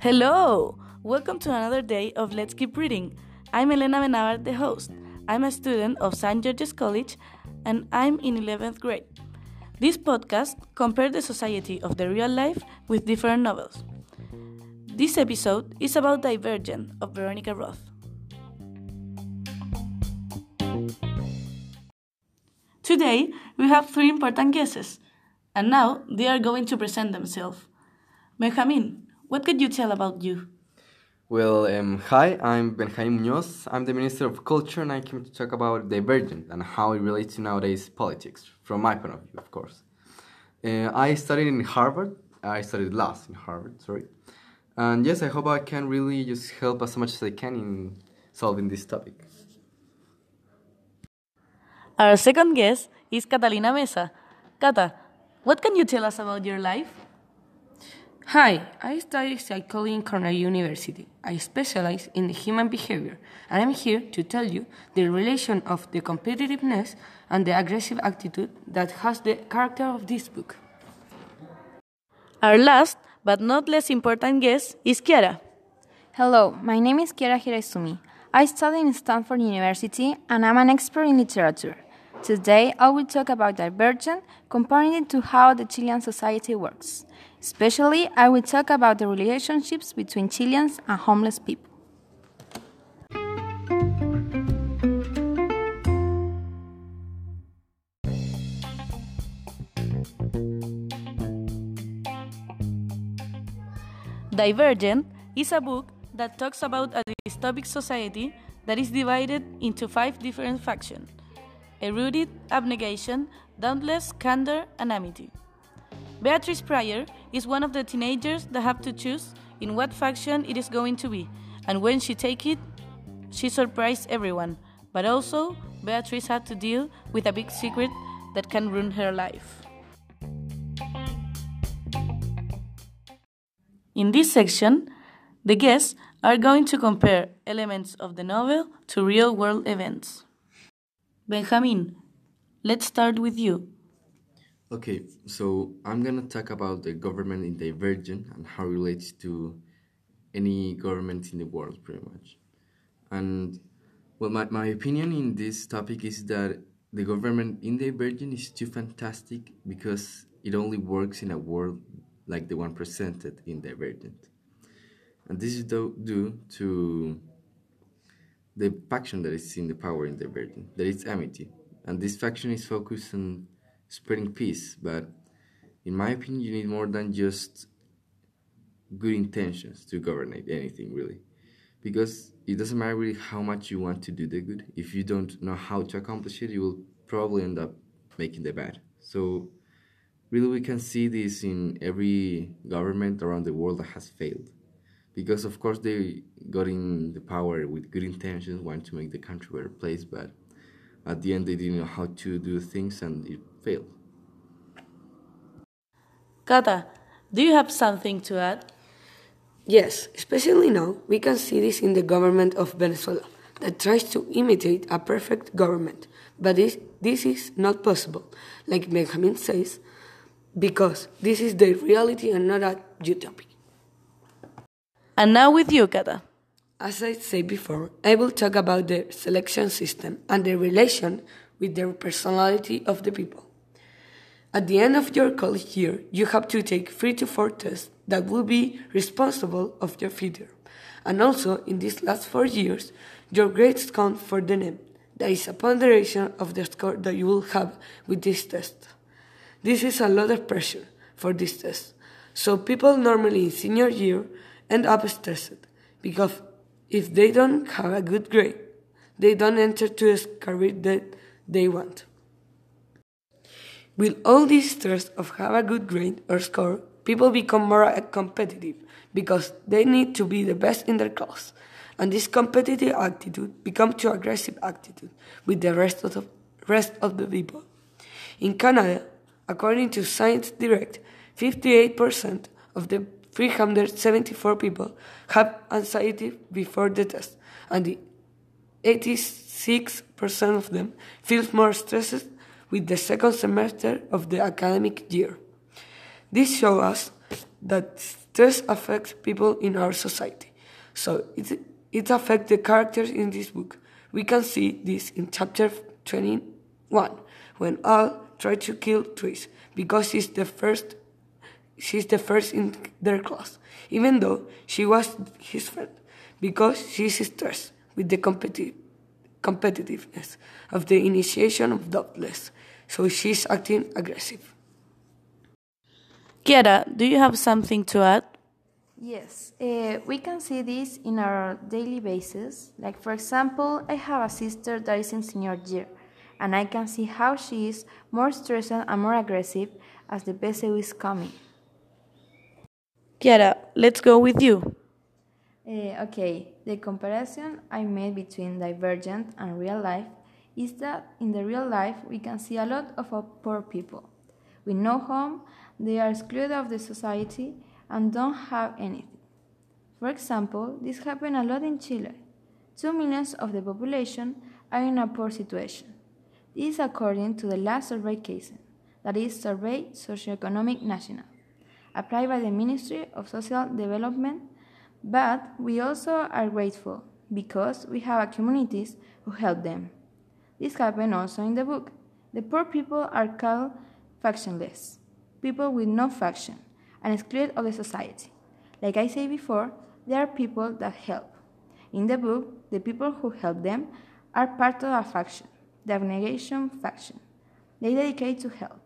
Hello! Welcome to another day of Let's Keep Reading. I'm Elena Benavar, the host. I'm a student of St. George's College and I'm in 11th grade. This podcast compares the society of the real life with different novels. This episode is about Divergent of Veronica Roth. Today, we have three important guests, and now they are going to present themselves. Benjamin, what could you tell about you? Well, um, hi, I'm Benjamin Muñoz. I'm the Minister of Culture, and I came to talk about Divergent and how it relates to nowadays politics, from my point of view, of course. Uh, I studied in Harvard. I studied law in Harvard, sorry. And yes, I hope I can really just help as much as I can in solving this topic. Our second guest is Catalina Mesa. Cata, what can you tell us about your life? Hi, I study psychology in Cornell University. I specialize in human behavior, and I'm here to tell you the relation of the competitiveness and the aggressive attitude that has the character of this book. Our last but not less important guest is Chiara. Hello, my name is Chiara Hiraizumi. I study in Stanford University and I'm an expert in literature. Today, I will talk about Divergent, comparing it to how the Chilean society works. Especially, I will talk about the relationships between Chileans and homeless people. Divergent is a book that talks about a dystopic society that is divided into five different factions erudite, abnegation, dauntless, candor, and amity. Beatrice Prior is one of the teenagers that have to choose in what faction it is going to be, and when she take it, she surprised everyone. But also, Beatrice had to deal with a big secret that can ruin her life. In this section, the guests are going to compare elements of the novel to real world events. Benjamin, let's start with you. Okay, so I'm gonna talk about the government in Divergent and how it relates to any government in the world, pretty much. And well, my, my opinion in this topic is that the government in Divergent is too fantastic because it only works in a world like the one presented in Divergent. And this is due to the faction that is in the power in the Divergent, that is Amity. And this faction is focused on spreading peace, but in my opinion, you need more than just good intentions to govern anything, really. Because it doesn't matter really how much you want to do the good. If you don't know how to accomplish it, you will probably end up making the bad. So really we can see this in every government around the world that has failed because of course they got in the power with good intentions wanting to make the country a better place but at the end they didn't know how to do things and it failed Cata, do you have something to add? Yes, especially now we can see this in the government of Venezuela that tries to imitate a perfect government. But this, this is not possible, like Benjamin says, because this is the reality and not a utopia. And now with you, Cata. As I said before, I will talk about the selection system and the relation with the personality of the people. At the end of your college year, you have to take three to four tests that will be responsible of your future. And also, in these last four years, your grades count for the name. That is a ponderation of the score that you will have with this test. This is a lot of pressure for this test. So people normally in senior year end up stressed because if they don't have a good grade, they don't enter to a career that they want. With all this stress of have a good grade or score, people become more uh, competitive because they need to be the best in their class. And this competitive attitude becomes too aggressive attitude with the rest of the rest of the people. In Canada, according to Science Direct, 58% of the 374 people have anxiety before the test, and the 86% of them feel more stressed with the second semester of the academic year. This shows us that stress affects people in our society. So it, it affects the characters in this book. We can see this in chapter 21 when Al tried to kill Tris because she's the first she's the first in their class, even though she was his friend, because she's stressed with the competi- competitiveness of the initiation of Dauntless, so she's acting aggressive. Kiara, do you have something to add? Yes, uh, we can see this in our daily basis. Like, for example, I have a sister that is in senior year, and I can see how she is more stressed and more aggressive as the PSU is coming. Kiara, let's go with you. Uh, okay, the comparison I made between Divergent and real life is that in the real life we can see a lot of poor people. With no home, they are excluded of the society and don't have anything. For example, this happened a lot in Chile. Two millions of the population are in a poor situation. This is according to the last survey CASEN, that is Survey Socioeconomic National, applied by the Ministry of Social Development, but we also are grateful because we have communities who help them. This happened also in the book. The poor people are called factionless, people with no faction and excluded of the society. Like I said before, there are people that help. In the book, the people who help them are part of a faction, the abnegation faction. They dedicate to help.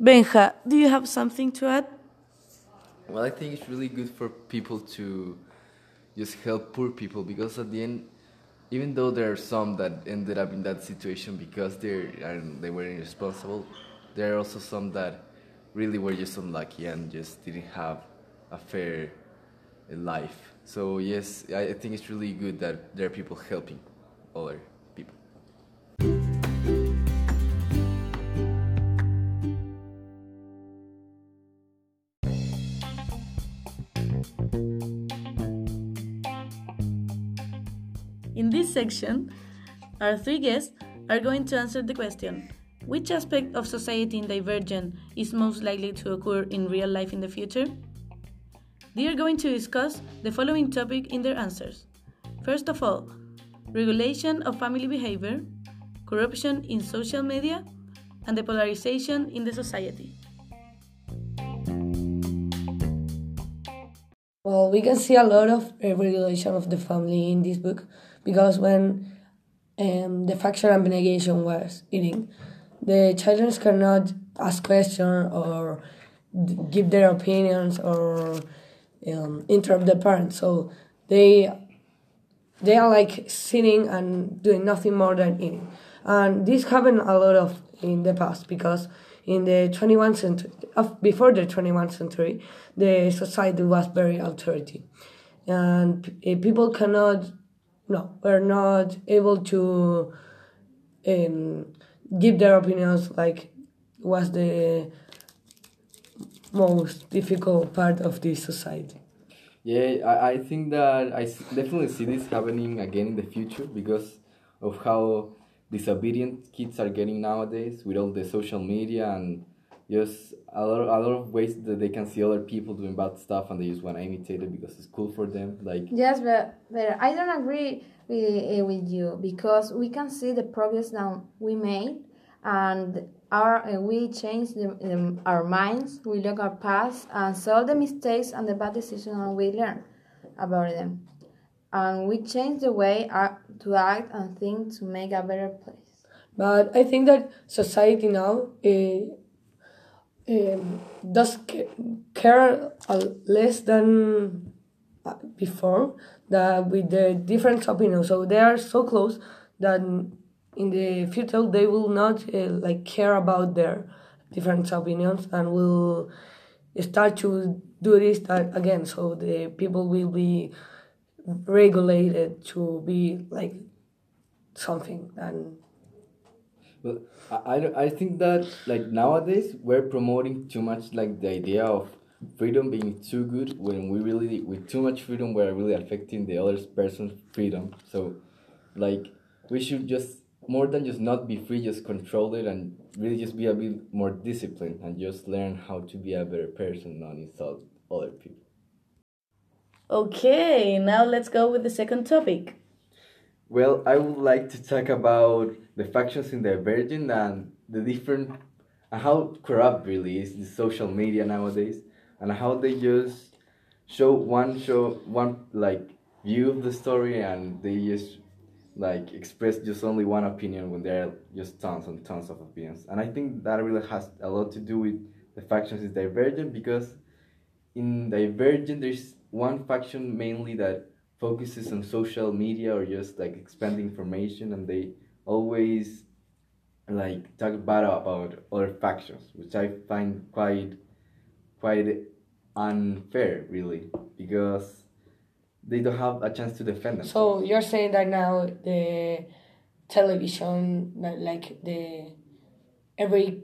Benja, do you have something to add? Well, I think it's really good for people to just help poor people because at the end, even though there are some that ended up in that situation because they they were irresponsible, there are also some that really were just unlucky and just didn't have a fair life. So yes, I think it's really good that there are people helping other section, our three guests are going to answer the question which aspect of society in Divergent is most likely to occur in real life in the future? They are going to discuss the following topic in their answers. First of all, regulation of family behavior, corruption in social media, and the polarization in the society. Well, we can see a lot of uh, regulation of the family in this book because when um, the faction abnegation was eating, the children cannot ask questions or give their opinions or um, interrupt the parents. So they they are like sitting and doing nothing more than eating. And this happened a lot of in the past because in the 21st century, before the 21st century, the society was very authority, and people cannot, no, were not able to um, give their opinions like was the most difficult part of this society. Yeah, I, I think that I definitely see this happening again in the future because of how disobedient kids are getting nowadays with all the social media and just a lot, of, a lot of ways that they can see other people doing bad stuff and they just want to imitate it because it's cool for them. Like yes, but, but I don't agree with, uh, with you because we can see the progress that we made and our uh, we change the, the, our minds we look our past and solve the mistakes and the bad decisions and we learn about them and we change the way to act and think to make a better place but i think that society now uh, um, does care less than uh, before that with the different opinions. So they are so close that in the future they will not uh, like care about their different opinions and will start to do this again. So the people will be regulated to be like something and well I, I think that like nowadays we're promoting too much like the idea of freedom being too good when we really with too much freedom we're really affecting the other person's freedom so like we should just more than just not be free, just control it and really just be a bit more disciplined and just learn how to be a better person, not insult other people. Okay, now let's go with the second topic. Well, I would like to talk about the factions in Divergent and the different and how corrupt really is the social media nowadays and how they just show one show one like view of the story and they just like express just only one opinion when there are just tons and tons of opinions. And I think that really has a lot to do with the factions in Divergent because in Divergent there's one faction mainly that focuses on social media or just like expanding information and they always like talk bad about other factions, which I find quite quite unfair really because they don't have a chance to defend themselves. So you're saying that now the television, like the every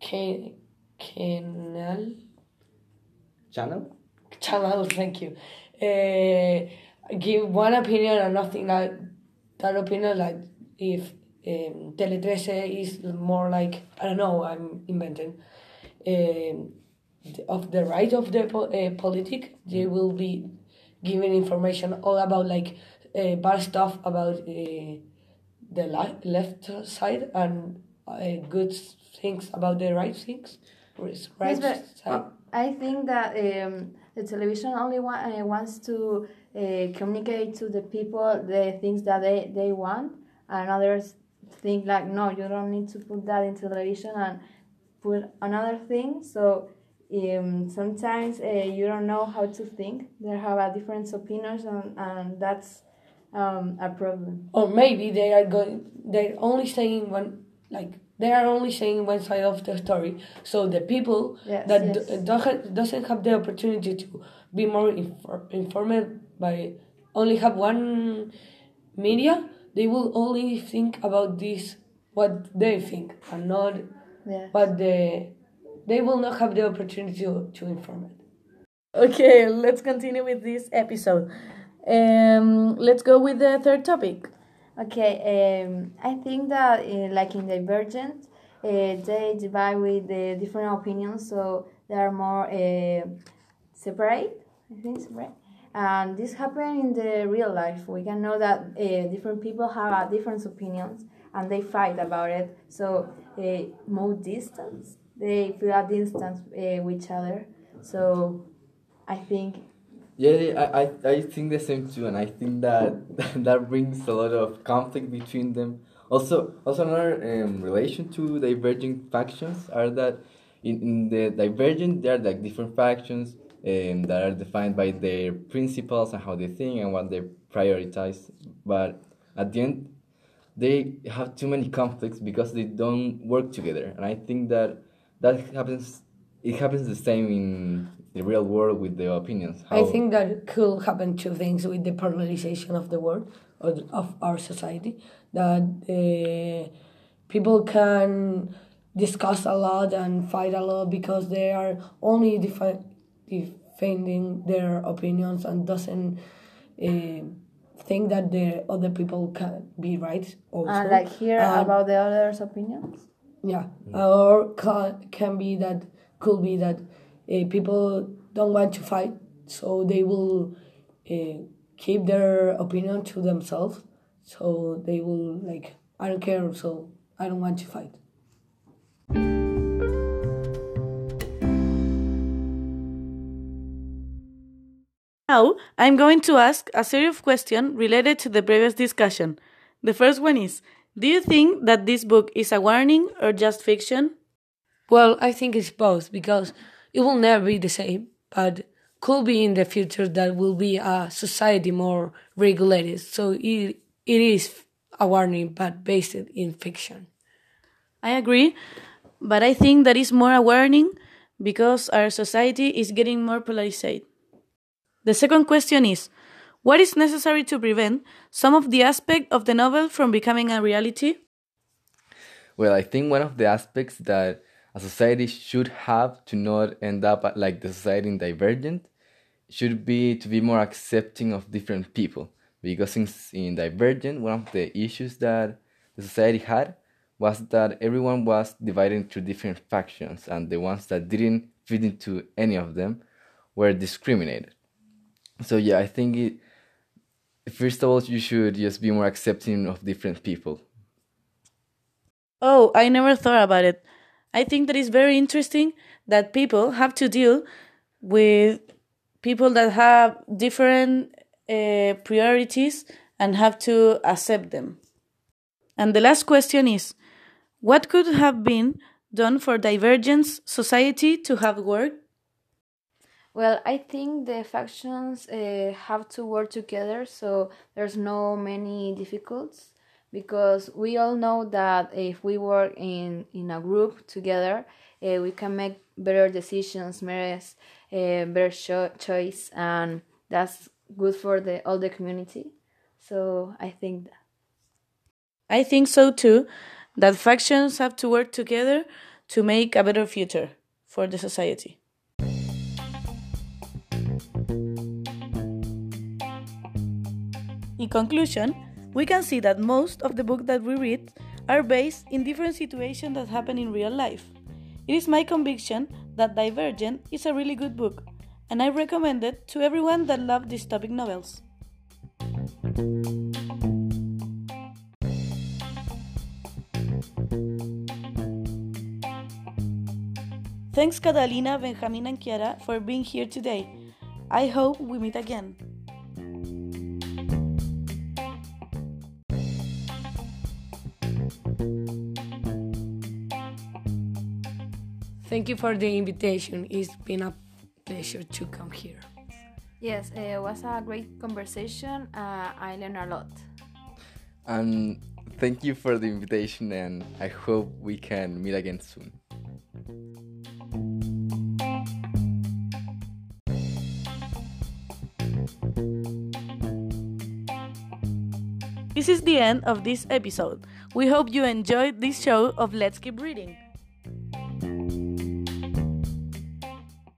can, canal? Channel? Channel, thank you, uh, give one opinion and nothing like that opinion. Like if um, Tele 13 is more like I don't know, I'm inventing. Um, of the right of the po- uh, politic, they Mm-hmm. will be giving information all about like uh, bad stuff about uh, the li- left side and uh, good things about the right things. Right Yes, but side. I think that um, the television only wa- uh, wants to uh, communicate to the people the things that they, they want, and others think like, no, you don't need to put that in television and put another thing. So um, sometimes uh, you don't know how to think. They have a different opinions, and, and that's um, a problem. or maybe they are going they're only saying one like they are only saying one side of the story so the people Yes, that yes. d- don't, doesn't have the opportunity to be more infor- informed by only have one media they will only think about this what they think and not Yes. but the they will not have the opportunity to, to inform it Okay, let's continue with this episode. Um, let's go with the third topic. Okay, um, I think that uh, like in Divergent, uh, they divide with the different opinions, so they are more uh, separate. I think separate, and this happen in the real life. We can know that uh, different people have uh, different opinions and they fight about it. So uh, more distance, they feel a distance uh, with each other. So I think Yeah, I, I, I think the same too, and I think that that brings a lot of conflict between them. Also, also another um, relation to diverging factions are that in, in the divergent there are like different factions um, that are defined by their principles and how they think and what they prioritize. But at the end, they have too many conflicts because they don't work together, and I think that that happens. It happens the same in the real world with the opinions. I think that could happen two things with the polarization of the world or the- of our society. That uh, people can discuss a lot and fight a lot because they are only defi- defending their opinions and doesn't uh, think that the other people can be right. Also, uh, like hear And- about the others' opinions. yeah, or ca- can be that could be that uh, people don't want to fight, so they will uh, keep their opinion to themselves. So they will like I don't care, so I don't want to fight. Now, I'm going to ask a series of questions related to the previous discussion. The first one is Do you think that this book is a warning or just fiction? Well, I think it's both because it will never be the same, but could be in the future that will be a society more regulated. So it it is a warning, but based in fiction. I agree, but I think that is more a warning because our society is getting more polarized. The second question is What is necessary to prevent some of the aspect of the novel from becoming a reality? Well, I think one of the aspects that a society should have to not end up at, like the society in Divergent should be to be more accepting of different people because since in Divergent, one of the issues that the society had was that everyone was divided into different factions, and the ones that didn't fit into any of them were discriminated. So yeah, I think it. First of all, you should just be more accepting of different people. Oh, I never thought about it. I think that it's very interesting that people have to deal with people that have different uh, priorities and have to accept them. And the last question is what could have been done for Divergence society to have worked? Well, I think the factions uh, have to work together, so there's no many difficulties because we all know that if we work in in a group together, uh, we can make better decisions, better, uh, better cho- choice, and that's good for the all the community. So I think that. I think so too. That factions have to work together to make a better future for the society. In conclusion, we can see that most of the books that we read are based in different situations that happen in real life. It is my conviction that Divergent is a really good book, and I recommend it to everyone that loves dystopic novels. Thanks Catalina, Benjamin, and Kiara for being here today. I hope we meet again. Thank you for the invitation. It's been a pleasure to come here. Yes, it was a great conversation. Uh, I learned a lot. And thank you for the invitation, and I hope we can meet again soon. This is the end of this episode. We hope you enjoyed this show of Let's Keep Reading.